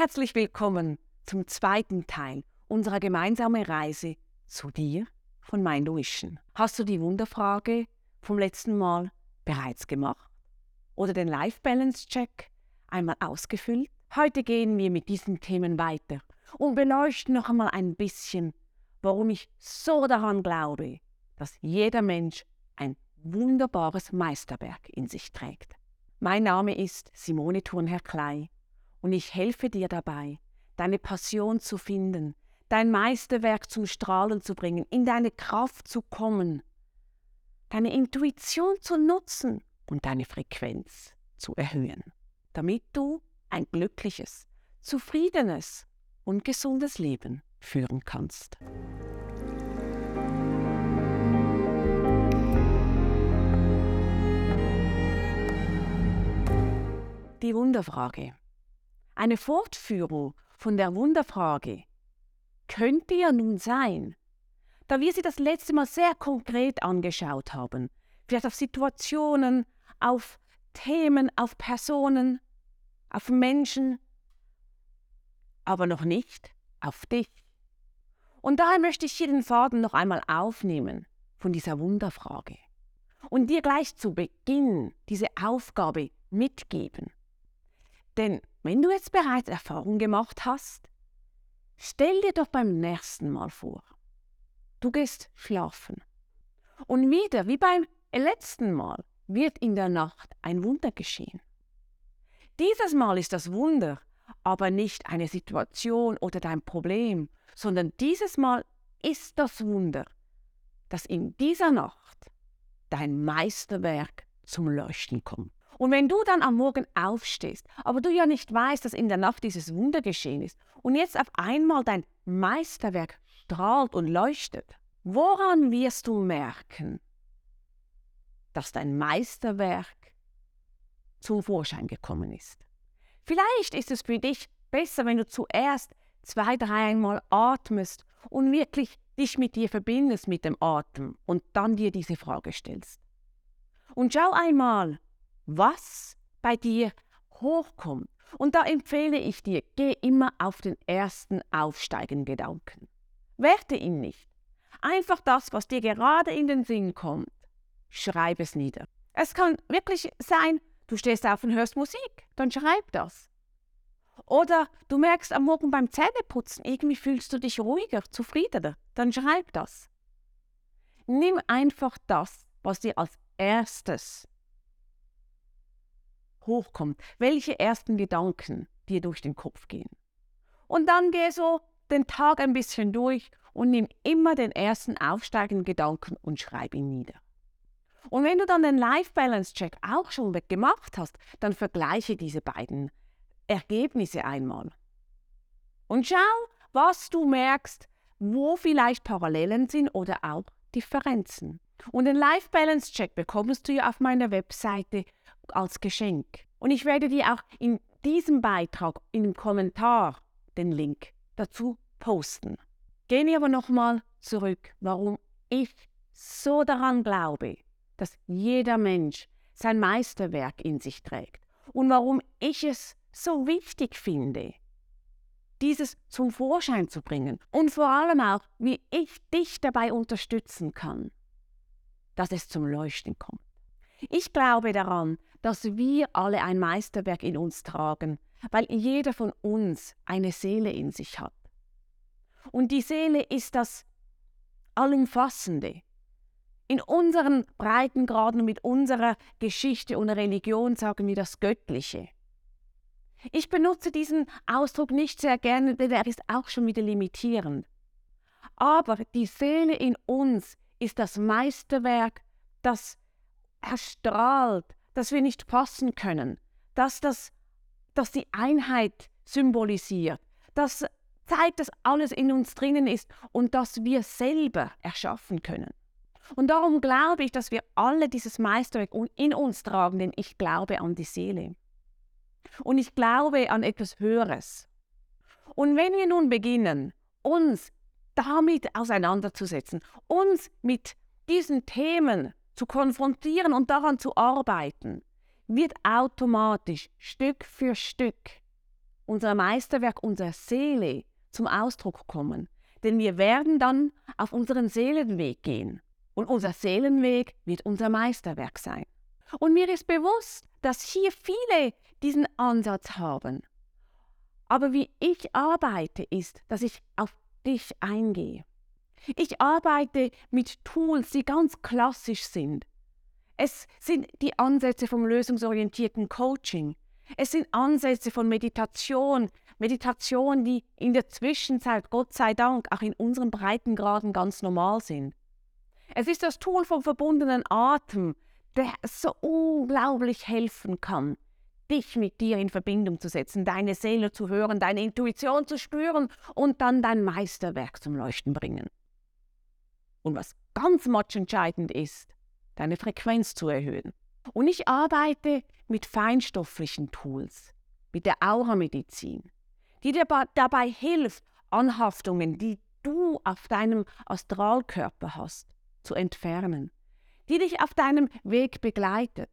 Herzlich willkommen zum zweiten Teil unserer gemeinsamen Reise zu dir von Mind Vision. Hast du die Wunderfrage vom letzten Mal bereits gemacht? Oder den Life Balance Check einmal ausgefüllt? Heute gehen wir mit diesen Themen weiter und beleuchten noch einmal ein bisschen, warum ich so daran glaube, dass jeder Mensch ein wunderbares Meisterwerk in sich trägt. Mein Name ist Simone Thurnherr-Klei und ich helfe dir dabei, deine Passion zu finden, dein Meisterwerk zum Strahlen zu bringen, in deine Kraft zu kommen, deine Intuition zu nutzen und deine Frequenz zu erhöhen, damit du ein glückliches, zufriedenes und gesundes Leben führen kannst. Die Wunderfrage. Eine Fortführung von der Wunderfrage könnte ja nun sein, da wir sie das letzte Mal sehr konkret angeschaut haben, vielleicht auf Situationen, auf Themen, auf Personen, auf Menschen, aber noch nicht auf dich. Und daher möchte ich hier den Faden noch einmal aufnehmen von dieser Wunderfrage und dir gleich zu Beginn diese Aufgabe mitgeben. Denn wenn du jetzt bereits Erfahrung gemacht hast, stell dir doch beim nächsten Mal vor, du gehst schlafen. Und wieder, wie beim letzten Mal, wird in der Nacht ein Wunder geschehen. Dieses Mal ist das Wunder aber nicht eine Situation oder dein Problem, sondern dieses Mal ist das Wunder, dass in dieser Nacht dein Meisterwerk zum Leuchten kommt. Und wenn du dann am Morgen aufstehst, aber du ja nicht weißt, dass in der Nacht dieses Wunder geschehen ist und jetzt auf einmal dein Meisterwerk strahlt und leuchtet, woran wirst du merken, dass dein Meisterwerk zum Vorschein gekommen ist? Vielleicht ist es für dich besser, wenn du zuerst zwei, dreimal atmest und wirklich dich mit dir verbindest mit dem Atem und dann dir diese Frage stellst. Und schau einmal, was bei dir hochkommt. Und da empfehle ich dir, geh immer auf den ersten aufsteigenden Gedanken. Werte ihn nicht. Einfach das, was dir gerade in den Sinn kommt. Schreib es nieder. Es kann wirklich sein, du stehst auf und hörst Musik, dann schreib das. Oder du merkst am Morgen beim Zähneputzen, irgendwie fühlst du dich ruhiger, zufriedener, dann schreib das. Nimm einfach das, was dir als erstes hochkommt, welche ersten Gedanken dir durch den Kopf gehen. Und dann geh so den Tag ein bisschen durch und nimm immer den ersten aufsteigenden Gedanken und schreib ihn nieder. Und wenn du dann den Life Balance Check auch schon gemacht hast, dann vergleiche diese beiden Ergebnisse einmal. Und schau, was du merkst, wo vielleicht Parallelen sind oder auch Differenzen. Und den Life Balance Check bekommst du ja auf meiner Webseite als Geschenk. Und ich werde dir auch in diesem Beitrag, in dem Kommentar, den Link dazu posten. Gehen wir aber nochmal zurück, warum ich so daran glaube, dass jeder Mensch sein Meisterwerk in sich trägt und warum ich es so wichtig finde, dieses zum Vorschein zu bringen und vor allem auch, wie ich dich dabei unterstützen kann, dass es zum Leuchten kommt. Ich glaube daran, dass wir alle ein Meisterwerk in uns tragen, weil jeder von uns eine Seele in sich hat. Und die Seele ist das Allumfassende. In unseren Breitengraden und mit unserer Geschichte und Religion sagen wir das Göttliche. Ich benutze diesen Ausdruck nicht sehr gerne, denn er ist auch schon wieder limitierend. Aber die Seele in uns ist das Meisterwerk, das erstrahlt, das wir nicht fassen können, dass das dass die Einheit symbolisiert, das zeigt, dass alles in uns drinnen ist und dass wir selber erschaffen können. Und darum glaube ich, dass wir alle dieses Meisterwerk in uns tragen, denn ich glaube an die Seele. Und ich glaube an etwas Höheres. Und wenn wir nun beginnen, uns damit auseinanderzusetzen, uns mit diesen Themen zu konfrontieren und daran zu arbeiten, wird automatisch Stück für Stück unser Meisterwerk, unsere Seele zum Ausdruck kommen. Denn wir werden dann auf unseren Seelenweg gehen. Und unser Seelenweg wird unser Meisterwerk sein. Und mir ist bewusst, dass hier viele diesen Ansatz haben. Aber wie ich arbeite, ist, dass ich auf dich eingehe. Ich arbeite mit Tools, die ganz klassisch sind. Es sind die Ansätze vom lösungsorientierten Coaching. Es sind Ansätze von Meditation, Meditation, die in der Zwischenzeit, Gott sei Dank, auch in unseren Breitengraden ganz normal sind. Es ist das Tool vom verbundenen Atem, der so unglaublich helfen kann, dich mit dir in Verbindung zu setzen, deine Seele zu hören, deine Intuition zu spüren und dann dein Meisterwerk zum Leuchten bringen. Und was ganz entscheidend ist, deine Frequenz zu erhöhen. Und ich arbeite mit feinstofflichen Tools, mit der Aura-Medizin, die dir dabei hilft, Anhaftungen, die du auf deinem Astralkörper hast, zu entfernen, die dich auf deinem Weg begleitet.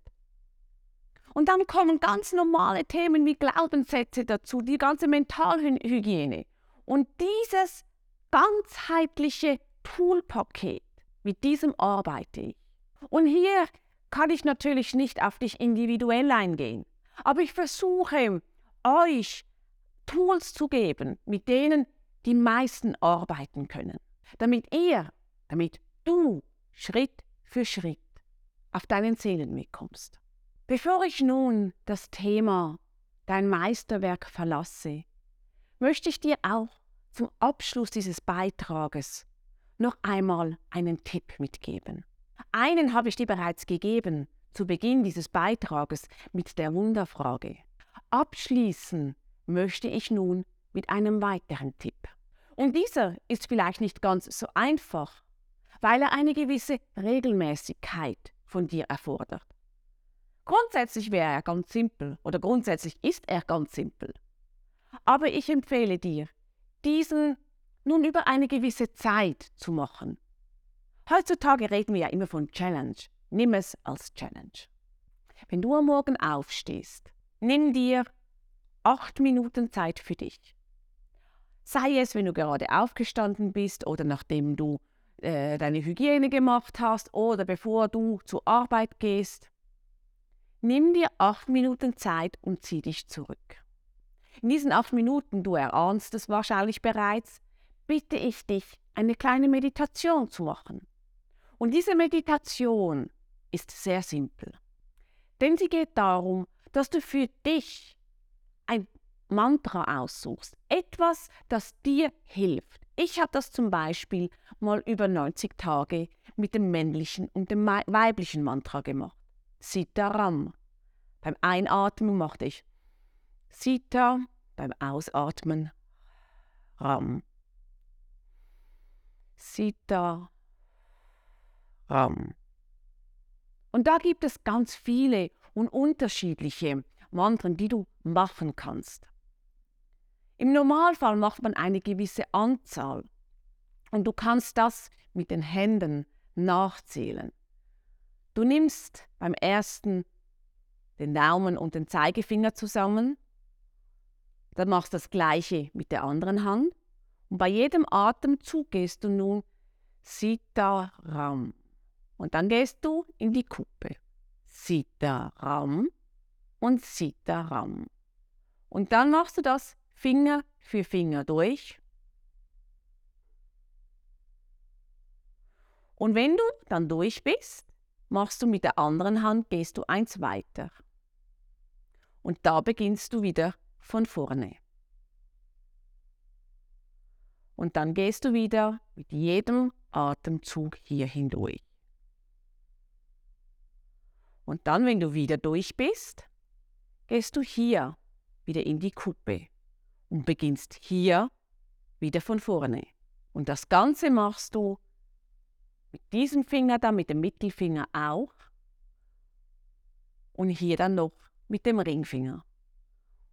Und dann kommen ganz normale Themen wie Glaubenssätze dazu, die ganze Mentalhygiene. Und dieses ganzheitliche Toolpaket, mit diesem arbeite ich. Und hier kann ich natürlich nicht auf dich individuell eingehen, aber ich versuche euch Tools zu geben, mit denen die meisten arbeiten können, damit ihr, damit du Schritt für Schritt auf deinen Seelenweg kommst. Bevor ich nun das Thema dein Meisterwerk verlasse, möchte ich dir auch zum Abschluss dieses Beitrages noch einmal einen Tipp mitgeben. Einen habe ich dir bereits gegeben zu Beginn dieses Beitrages mit der Wunderfrage. Abschließen möchte ich nun mit einem weiteren Tipp. Und dieser ist vielleicht nicht ganz so einfach, weil er eine gewisse Regelmäßigkeit von dir erfordert. Grundsätzlich wäre er ganz simpel oder grundsätzlich ist er ganz simpel. Aber ich empfehle dir, diesen nun über eine gewisse Zeit zu machen. Heutzutage reden wir ja immer von Challenge. Nimm es als Challenge. Wenn du am Morgen aufstehst, nimm dir acht Minuten Zeit für dich. Sei es, wenn du gerade aufgestanden bist oder nachdem du äh, deine Hygiene gemacht hast oder bevor du zur Arbeit gehst. Nimm dir acht Minuten Zeit und zieh dich zurück. In diesen acht Minuten, du erahnst es wahrscheinlich bereits, bitte ich dich, eine kleine Meditation zu machen. Und diese Meditation ist sehr simpel. Denn sie geht darum, dass du für dich ein Mantra aussuchst, etwas, das dir hilft. Ich habe das zum Beispiel mal über 90 Tage mit dem männlichen und dem weiblichen Mantra gemacht. Sitaram. Beim Einatmen machte ich Sita, beim Ausatmen Ram. Sita, Ram. Und da gibt es ganz viele und unterschiedliche Mantren, die du machen kannst. Im Normalfall macht man eine gewisse Anzahl und du kannst das mit den Händen nachzählen. Du nimmst beim ersten den Daumen und den Zeigefinger zusammen, dann machst du das gleiche mit der anderen Hand und bei jedem Atemzug gehst du nun Sitaram und dann gehst du in die Kuppe. Sitaram und Sitaram. Und dann machst du das Finger für Finger durch. Und wenn du dann durch bist, machst du mit der anderen Hand, gehst du eins weiter. Und da beginnst du wieder von vorne. Und dann gehst du wieder mit jedem Atemzug hier hindurch. Und dann, wenn du wieder durch bist, gehst du hier wieder in die Kuppe und beginnst hier wieder von vorne. Und das Ganze machst du mit diesem Finger dann, mit dem Mittelfinger auch und hier dann noch mit dem Ringfinger.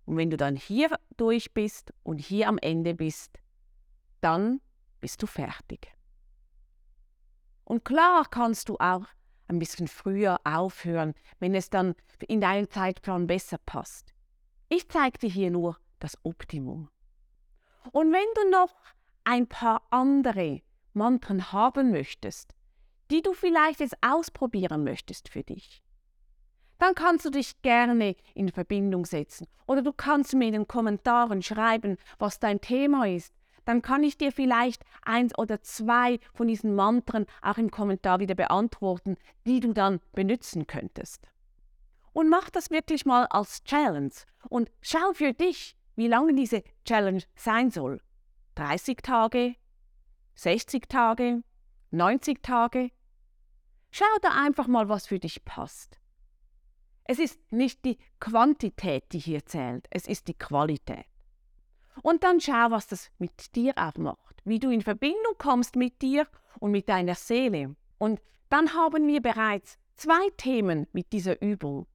Und wenn du dann hier durch bist und hier am Ende bist, dann bist du fertig. Und klar kannst du auch ein bisschen früher aufhören, wenn es dann in deinen Zeitplan besser passt. Ich zeige dir hier nur das Optimum. Und wenn du noch ein paar andere Mantren haben möchtest, die du vielleicht jetzt ausprobieren möchtest für dich, dann kannst du dich gerne in Verbindung setzen oder du kannst mir in den Kommentaren schreiben, was dein Thema ist. Dann kann ich dir vielleicht eins oder zwei von diesen Mantren auch im Kommentar wieder beantworten, die du dann benutzen könntest. Und mach das wirklich mal als Challenge und schau für dich, wie lange diese Challenge sein soll. 30 Tage, 60 Tage, 90 Tage. Schau da einfach mal, was für dich passt. Es ist nicht die Quantität, die hier zählt, es ist die Qualität. Und dann schau, was das mit dir auch macht, wie du in Verbindung kommst mit dir und mit deiner Seele. Und dann haben wir bereits zwei Themen mit dieser Übung.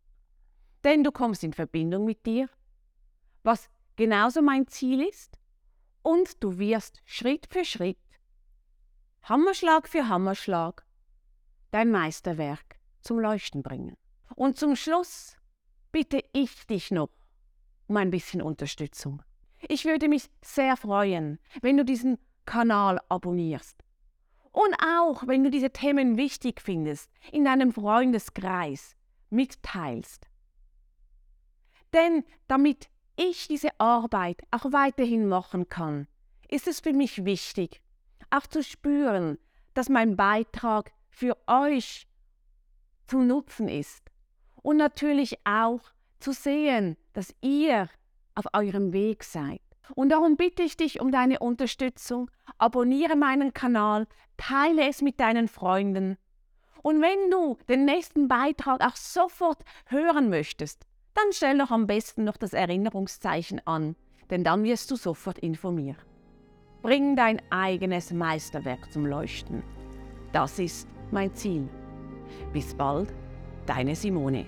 Denn du kommst in Verbindung mit dir, was genauso mein Ziel ist, und du wirst Schritt für Schritt, Hammerschlag für Hammerschlag, dein Meisterwerk zum Leuchten bringen. Und zum Schluss bitte ich dich noch um ein bisschen Unterstützung. Ich würde mich sehr freuen, wenn du diesen Kanal abonnierst. Und auch, wenn du diese Themen wichtig findest, in deinem Freundeskreis mitteilst. Denn damit ich diese Arbeit auch weiterhin machen kann, ist es für mich wichtig, auch zu spüren, dass mein Beitrag für euch zu nutzen ist und natürlich auch zu sehen, dass ihr auf eurem Weg seid. Und darum bitte ich dich um deine Unterstützung. Abonniere meinen Kanal, teile es mit deinen Freunden. Und wenn du den nächsten Beitrag auch sofort hören möchtest, dann stell doch am besten noch das Erinnerungszeichen an, denn dann wirst du sofort informiert. Bring dein eigenes Meisterwerk zum Leuchten. Das ist mein Ziel. Bis bald, deine Simone.